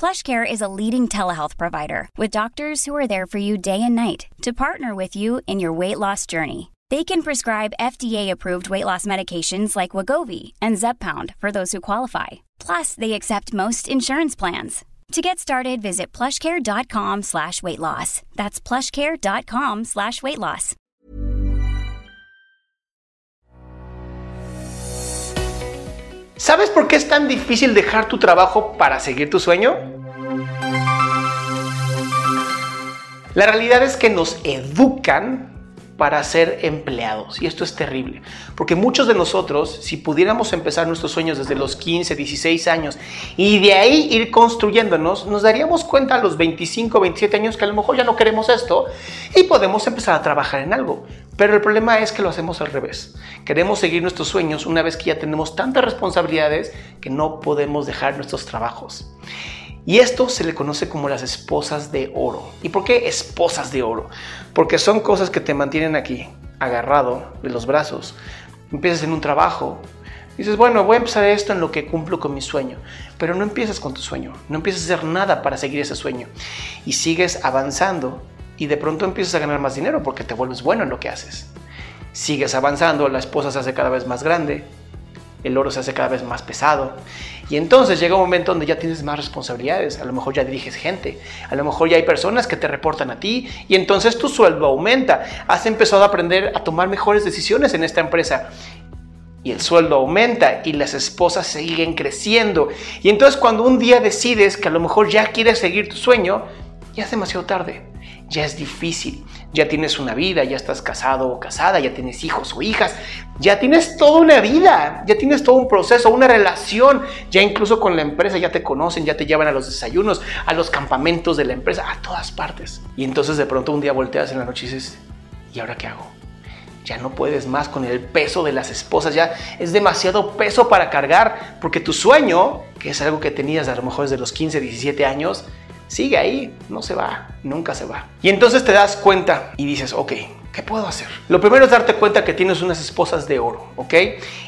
PlushCare is a leading telehealth provider with doctors who are there for you day and night to partner with you in your weight loss journey. They can prescribe FDA-approved weight loss medications like Wagovi and Zepbound for those who qualify. Plus, they accept most insurance plans. To get started, visit plushcare.com slash weight loss. That's plushcare.com slash weight loss. ¿Sabes por qué es tan difícil dejar tu trabajo para seguir tu sueño? La realidad es que nos educan para ser empleados y esto es terrible, porque muchos de nosotros, si pudiéramos empezar nuestros sueños desde los 15, 16 años y de ahí ir construyéndonos, nos daríamos cuenta a los 25, 27 años que a lo mejor ya no queremos esto y podemos empezar a trabajar en algo. Pero el problema es que lo hacemos al revés. Queremos seguir nuestros sueños una vez que ya tenemos tantas responsabilidades que no podemos dejar nuestros trabajos. Y esto se le conoce como las esposas de oro. ¿Y por qué esposas de oro? Porque son cosas que te mantienen aquí, agarrado de los brazos. Empiezas en un trabajo, dices, bueno, voy a empezar esto en lo que cumplo con mi sueño, pero no empiezas con tu sueño, no empiezas a hacer nada para seguir ese sueño y sigues avanzando y de pronto empiezas a ganar más dinero porque te vuelves bueno en lo que haces. Sigues avanzando, la esposa se hace cada vez más grande, el oro se hace cada vez más pesado. Y entonces llega un momento donde ya tienes más responsabilidades, a lo mejor ya diriges gente, a lo mejor ya hay personas que te reportan a ti y entonces tu sueldo aumenta. Has empezado a aprender a tomar mejores decisiones en esta empresa. Y el sueldo aumenta y las esposas siguen creciendo. Y entonces cuando un día decides que a lo mejor ya quieres seguir tu sueño, ya es demasiado tarde ya es difícil. Ya tienes una vida, ya estás casado o casada, ya tienes hijos o hijas, ya tienes toda una vida, ya tienes todo un proceso, una relación, ya incluso con la empresa ya te conocen, ya te llevan a los desayunos, a los campamentos de la empresa, a todas partes. Y entonces de pronto un día volteas en la noche y dices, ¿y ahora qué hago? Ya no puedes más con el peso de las esposas, ya es demasiado peso para cargar, porque tu sueño, que es algo que tenías a lo mejor desde los 15, 17 años, sigue ahí, no se va, nunca se va. Y entonces te das cuenta y dices, ok, ¿qué puedo hacer? Lo primero es darte cuenta que tienes unas esposas de oro, ¿ok?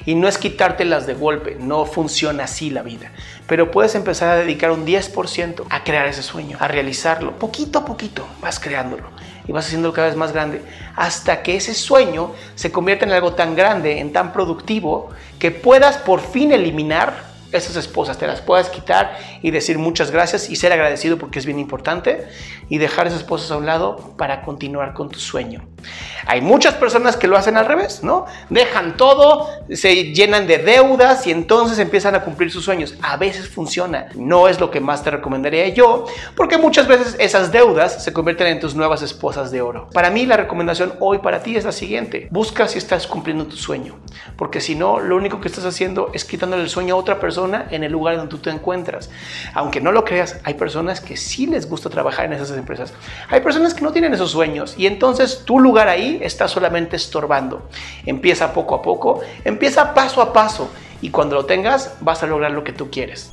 Y no es quitártelas de golpe, no funciona así la vida. Pero puedes empezar a dedicar un 10% a crear ese sueño, a realizarlo. Poquito a poquito vas creándolo y vas haciéndolo cada vez más grande hasta que ese sueño se convierta en algo tan grande, en tan productivo, que puedas por fin eliminar esas esposas, te las puedas quitar y decir muchas gracias y ser agradecido porque es bien importante y dejar esas esposas a un lado para continuar con tu sueño. Hay muchas personas que lo hacen al revés, ¿no? Dejan todo, se llenan de deudas y entonces empiezan a cumplir sus sueños. A veces funciona, no es lo que más te recomendaría yo, porque muchas veces esas deudas se convierten en tus nuevas esposas de oro. Para mí la recomendación hoy para ti es la siguiente, busca si estás cumpliendo tu sueño, porque si no, lo único que estás haciendo es quitándole el sueño a otra persona en el lugar donde tú te encuentras. Aunque no lo creas, hay personas que sí les gusta trabajar en esas empresas. Hay personas que no tienen esos sueños y entonces tu lugar ahí está solamente estorbando. Empieza poco a poco, empieza paso a paso y cuando lo tengas vas a lograr lo que tú quieres.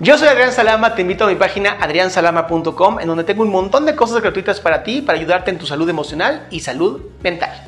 Yo soy Adrián Salama, te invito a mi página adriansalama.com en donde tengo un montón de cosas gratuitas para ti, para ayudarte en tu salud emocional y salud mental.